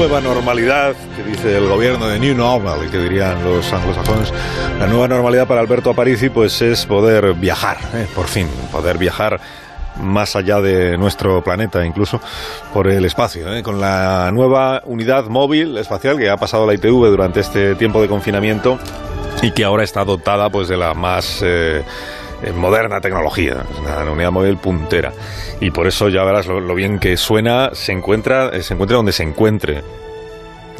nueva normalidad que dice el gobierno de New Normal, que dirían los anglosajones, la nueva normalidad para Alberto Aparici pues es poder viajar, ¿eh? por fin, poder viajar más allá de nuestro planeta, incluso por el espacio, ¿eh? con la nueva unidad móvil espacial que ha pasado la ITV durante este tiempo de confinamiento y que ahora está dotada pues de la más eh, moderna tecnología, una unidad móvil puntera. Y por eso ya verás lo, bien que suena, se encuentra, eh, se encuentra donde se encuentre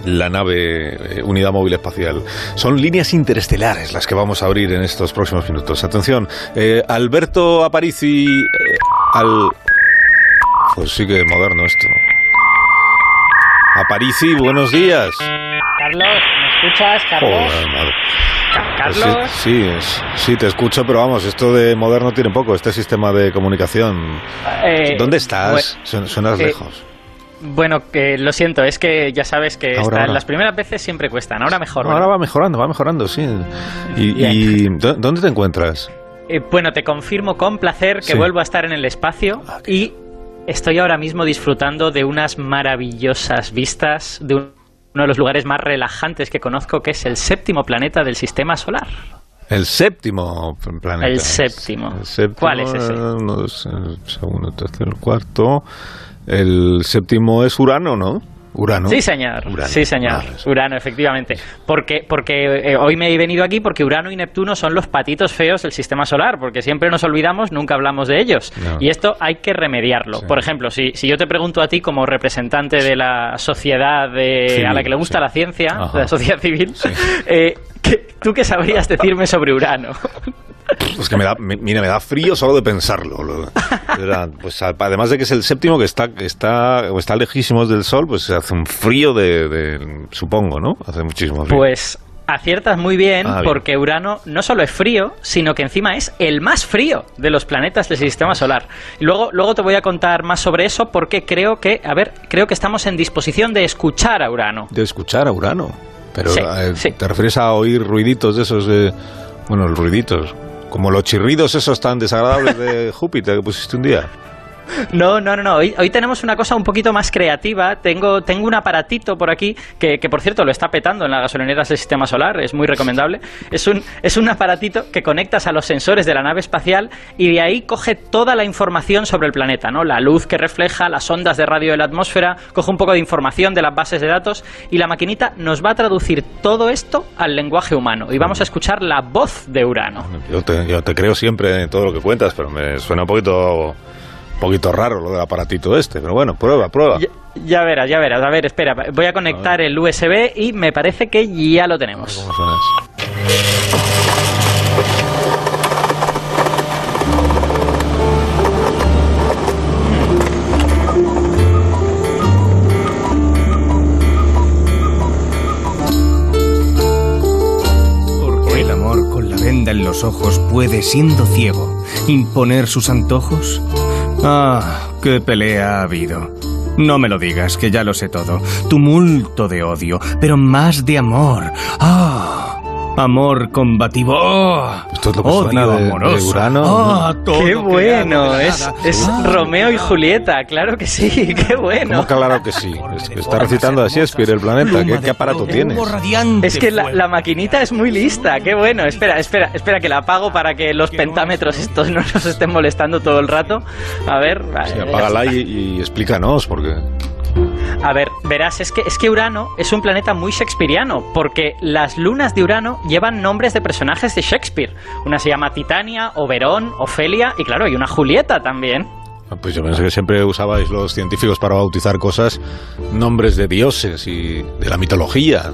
la nave eh, Unidad Móvil Espacial. Son líneas interestelares las que vamos a abrir en estos próximos minutos. Atención, eh, Alberto Aparici al... Pues sí que moderno esto. Aparici, buenos días. Carlos, ¿me escuchas, Carlos? Joder, Pues Carlos, sí, sí, es- sí, te escucho, pero vamos, esto de moderno tiene poco, este sistema de comunicación. eh, ¿Dónde estás? bue- Suen- Suenas eh, lejos. Bueno, que lo siento, es que ya sabes que Ahora, esta- ahora. las primeras veces siempre cuestan, ahora mejor. No, ahora va mejorando, va mejorando, sí. ¿Y, y dó- dónde te encuentras? Eh, bueno, te confirmo con placer que Sí. vuelvo a estar en el espacio Ah, qué y estoy ahora mismo disfrutando de unas maravillosas vistas de un- uno de los lugares más relajantes que conozco, que es el séptimo planeta del sistema solar. El séptimo planeta. El séptimo. El séptimo, ¿Cuál es ese? eh, uno, dos, el segundo, tercero, el cuarto. El séptimo es Urano, ¿no? Urano. Sí, señor. Urano. Sí, señor. Sí. Urano, efectivamente. Porque, porque eh, hoy me he venido aquí porque Urano y Neptuno son los patitos feos del sistema solar, porque siempre nos olvidamos, nunca hablamos de ellos. No. Y esto hay que remediarlo. Sí. Por ejemplo, si, si yo te pregunto a ti como representante de la sociedad de- Civil, a la que le gusta sí. la ciencia, Ajá. la sociedad civil, Sí. eh, ¿qué- ¿tú qué sabrías decirme sobre Urano? Pues que me da, me- mira, me da frío solo de pensarlo. Pues además de que es el séptimo que está, que está, o está lejísimos del Sol, pues hace un frío de, de- supongo, ¿no? Hace muchísimo frío. Pues aciertas muy bien, Ah, bien. porque Urano no solo es frío, sino que encima es el más frío de los planetas del sistema solar. Y luego, luego te voy a contar más sobre eso porque creo que, a ver, creo que estamos en disposición de escuchar a Urano. De escuchar a Urano. Pero Sí, eh, sí. ¿te refieres a oír ruiditos de esos de... Bueno, los ruiditos. Como los chirridos esos tan desagradables de Júpiter que pusiste un día. No, no, no, no. Hoy, tenemos una cosa un poquito más creativa. Tengo, tengo un aparatito por aquí que, que, por cierto, lo está petando en las gasolineras del sistema solar. Es muy recomendable. Es un, es un aparatito que conectas a los sensores de la nave espacial y de ahí coge toda la información sobre el planeta, ¿no? La luz que refleja, las ondas de radio de la atmósfera, coge un poco de información de las bases de datos y la maquinita nos va a traducir todo esto al lenguaje humano. Y vamos a escuchar la voz de Urano. Yo te, yo te creo siempre en todo lo que cuentas, pero me suena un poquito, un poquito raro lo del aparatito este. Pero bueno, prueba, prueba. Ya, ya verás, ya verás. A ver, espera, voy a conectar el USB y me parece que ya lo tenemos. El amor con la venda en los ojos puede, siendo ciego, imponer sus antojos. Ah, qué pelea ha habido. No me lo digas, que ya lo sé todo. Tumulto de odio, pero más de amor. Ah, amor combativo. Oh, Esto es lo que odio suena de- de amoroso. Urano. Ah, todo ¡Qué bueno! Es, es Ah. Romeo y Julieta, claro que sí, qué bueno. ¿Cómo claro que sí? Es que está recitando a Shakespeare el planeta. ¿Qué, qué aparato tienes? Es que la, la maquinita es muy lista, qué bueno. Espera, espera, espera que la apago para que los pentámetros estos no nos estén molestando todo el rato. A ver, Sí, vale, apágala y, y explícanos, porque... A ver, verás, es que, es que Urano es un planeta muy shakespeariano, porque las lunas de Urano llevan nombres de personajes de Shakespeare. Una se llama Titania, Oberón, Ofelia y claro, hay una Julieta también. Ah, Pues yo pensé que siempre usabais los científicos para bautizar cosas, nombres de dioses y de la mitología.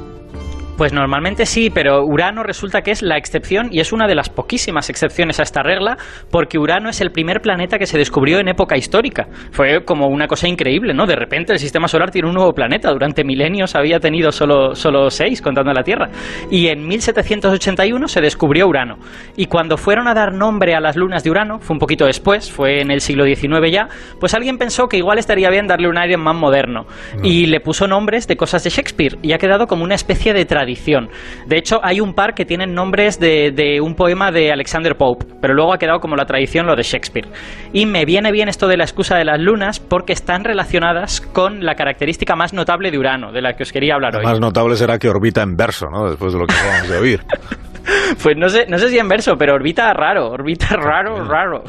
Pues normalmente sí, pero Urano resulta que es la excepción y es una de las poquísimas excepciones a esta regla, porque Urano es el primer planeta que se descubrió en época histórica. Fue como una cosa increíble, ¿no? De repente el sistema solar tiene un nuevo planeta. Durante milenios había tenido solo, solo seis, contando la Tierra. Y en 1781 se descubrió Urano. Y cuando fueron a dar nombre a las lunas de Urano, fue un poquito después, fue en el siglo XIX ya, pues alguien pensó que igual estaría bien darle un aire más moderno. Y le puso nombres de cosas de Shakespeare. Y ha quedado como una especie de tradición tradición. De hecho, hay un par que tienen nombres de, de un poema de Alexander Pope, pero luego ha quedado como la tradición lo de Shakespeare. Y me viene bien esto de la excusa de las lunas porque están relacionadas con la característica más notable de Urano, de la que os quería hablar Lo hoy. más notable será que orbita en verso, ¿no? Después de lo que acabamos de oír. Pues no sé, no sé si en verso, pero orbita raro, orbita raro, raro.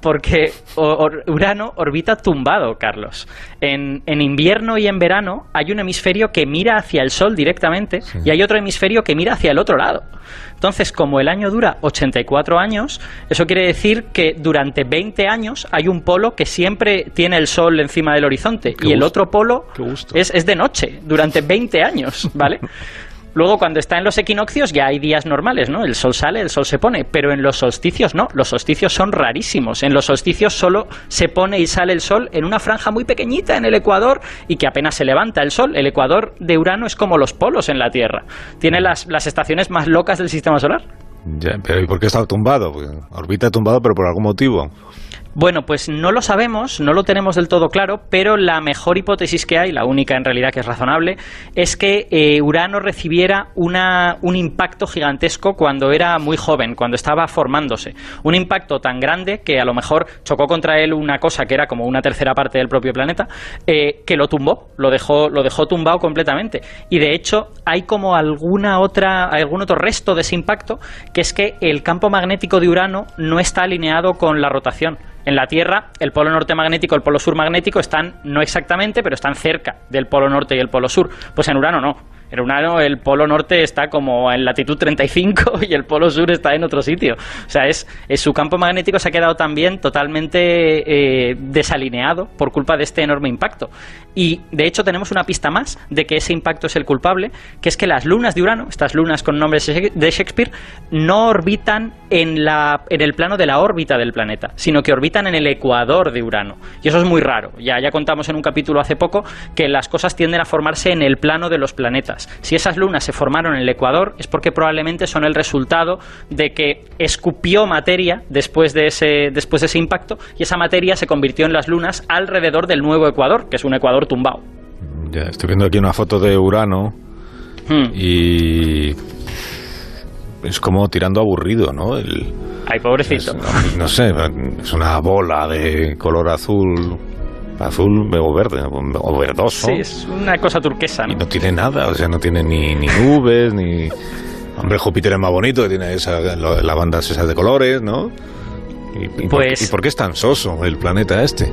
Porque or- Urano orbita tumbado, Carlos. En, en invierno y en verano hay un hemisferio que mira hacia el Sol directamente y hay otro hemisferio que mira hacia el otro lado. Entonces, como el año dura 84 años, eso quiere decir que durante 20 años hay un polo que siempre tiene el Sol encima del horizonte Qué y el otro polo es, es de noche durante 20 años, ¿vale? Luego, cuando está en los equinoccios, ya hay días normales, ¿no? El sol sale, el sol se pone, pero en los solsticios no. Los solsticios son rarísimos. En los solsticios solo se pone y sale el sol en una franja muy pequeñita en el ecuador y que apenas se levanta el sol. El ecuador de Urano es como los polos en la Tierra. Tiene las, las estaciones más locas del sistema solar. Ya, pero ¿y por qué está tumbado? Orbita tumbado, pero por algún motivo. Bueno, pues no lo sabemos, no lo tenemos del todo claro, pero la mejor hipótesis que hay, la única en realidad que es razonable, es que eh, Urano recibiera una, un impacto gigantesco cuando era muy joven, cuando estaba formándose. Un impacto tan grande que a lo mejor chocó contra él una cosa que era como una tercera parte del propio planeta, eh, que lo tumbó, lo dejó, lo dejó tumbado completamente. Y de hecho hay como alguna otra, algún otro resto de ese impacto, que es que el campo magnético de Urano no está alineado con la rotación. En la Tierra, el polo norte magnético y el polo sur magnético están, no exactamente, pero están cerca del polo norte y el polo sur. Pues en Urano no. En Urano el polo norte está como en latitud 35 y el polo sur está en otro sitio. O sea, es, su campo magnético se ha quedado también totalmente eh, desalineado por culpa de este enorme impacto. Y de hecho tenemos una pista más de que ese impacto es el culpable, que es que las lunas de Urano, estas lunas con nombres de Shakespeare, no orbitan en, la, en el plano de la órbita del planeta, sino que orbitan en el ecuador de Urano. Y eso es muy raro. Ya, ya contamos en un capítulo hace poco que las cosas tienden a formarse en el plano de los planetas. Si esas lunas se formaron en el ecuador es porque probablemente son el resultado de que escupió materia después de ese, después de ese impacto y esa materia se convirtió en las lunas alrededor del nuevo ecuador, que es un ecuador tumbado. Ya, estoy viendo aquí una foto de Urano Hmm. y es como tirando aburrido, ¿no? El, Ay, pobrecito. es- no sé, es una bola de color azul, azul o verde, o verdoso. Sí, es una cosa turquesa, Y ¿no? no tiene nada, o sea, no tiene ni, ni nubes, ni... Hombre, Júpiter es más bonito, que tiene esa, las bandas esas de colores, ¿no? ¿Y, y por, Pues- qué- ¿Y por qué es tan soso el planeta este?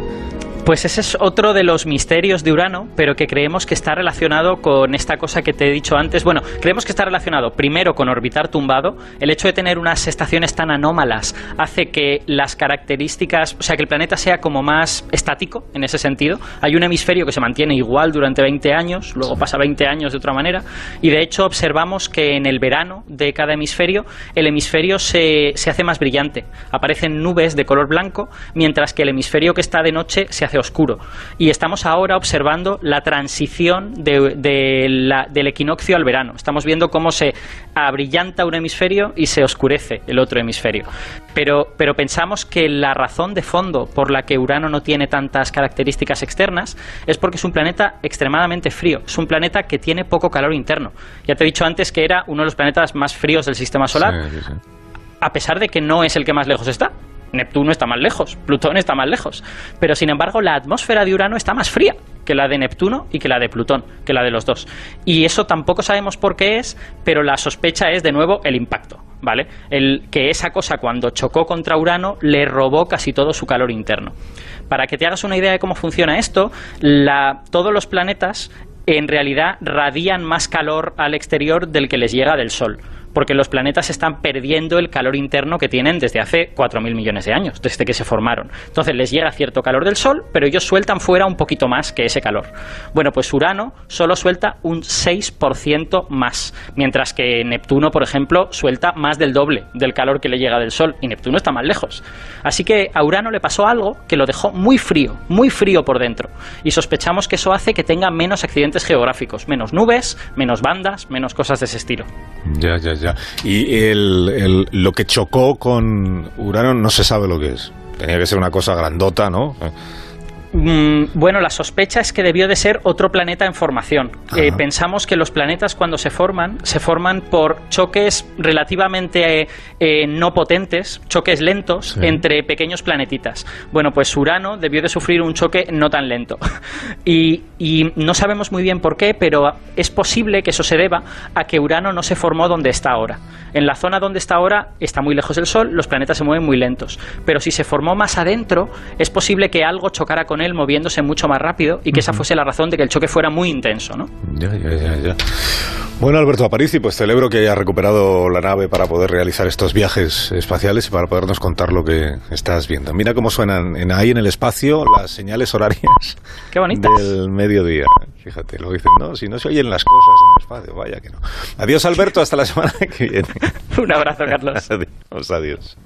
Pues ese es otro de los misterios de Urano, pero que creemos que está relacionado con esta cosa que te he dicho antes. Bueno, creemos que está relacionado primero con orbitar tumbado. El hecho de tener unas estaciones tan anómalas hace que las características, o sea, que el planeta sea como más estático en ese sentido. Hay un hemisferio que se mantiene igual durante 20 años, luego pasa 20 años de otra manera, y de hecho observamos que en el verano de cada hemisferio, el hemisferio se, se hace más brillante. Aparecen nubes de color blanco, mientras que el hemisferio que está de noche se hace oscuro. Y estamos ahora observando la transición de- de la- del equinoccio al verano. Estamos viendo cómo se abrillanta un hemisferio y se oscurece el otro hemisferio. Pero, pero pensamos que la razón de fondo por la que Urano no tiene tantas características externas es porque es un planeta extremadamente frío. Es un planeta que tiene poco calor interno. Ya te he dicho antes que era uno de los planetas más fríos del sistema solar Sí, sí, sí. a pesar de que no es el que más lejos está. Neptuno está más lejos, Plutón está más lejos. Pero sin embargo, la atmósfera de Urano está más fría que la de Neptuno y que la de Plutón, que la de los dos. Y eso tampoco sabemos por qué es, pero la sospecha es de nuevo el impacto, ¿vale? El que esa cosa cuando chocó contra Urano le robó casi todo su calor interno. Para que te hagas una idea de cómo funciona esto, la- todos los planetas en realidad radian más calor al exterior del que les llega del Sol, porque los planetas están perdiendo el calor interno que tienen desde hace 4.000 millones de años, desde que se formaron. Entonces les llega cierto calor del Sol, pero ellos sueltan fuera un poquito más que ese calor. Bueno, pues Urano solo suelta un 6% más, mientras que Neptuno, por ejemplo, suelta más del doble del calor que le llega del Sol, y Neptuno está más lejos. Así que a Urano le pasó algo que lo dejó muy frío, muy frío por dentro, y sospechamos que eso hace que tenga menos accidentes geográficos, menos nubes, menos bandas, menos cosas de ese estilo. Ya, ya, ya. Y el, el- lo que chocó con Urano no se sabe lo que es. Tenía que ser una cosa grandota, ¿no? Mm, bueno, la sospecha es que debió de ser otro planeta en formación. Eh, pensamos que los planetas cuando se forman, se forman por choques relativamente eh, no potentes, choques lentos entre pequeños planetitas. Bueno, pues Urano debió de sufrir un choque no tan lento. y, y no sabemos muy bien por qué, pero es posible que eso se deba a que Urano no se formó donde está ahora. En la zona donde está ahora está muy lejos del Sol, los planetas se mueven muy lentos. Pero si se formó más adentro, es posible que algo chocara con él moviéndose mucho más rápido y que esa fuese la razón de que el choque fuera muy intenso, ¿no? Ya, ya, ya, ya. Bueno, Alberto Aparici, pues celebro que haya recuperado la nave para poder realizar estos viajes espaciales y para podernos contar lo que estás viendo. Mira cómo suenan en, ahí en el espacio las señales horarias Qué del mediodía. Fíjate, lo dicen, ¿no? Si no se oyen las cosas en el espacio, vaya que no. Adiós, Alberto, hasta la semana que viene. Un abrazo, Carlos. adiós, adiós.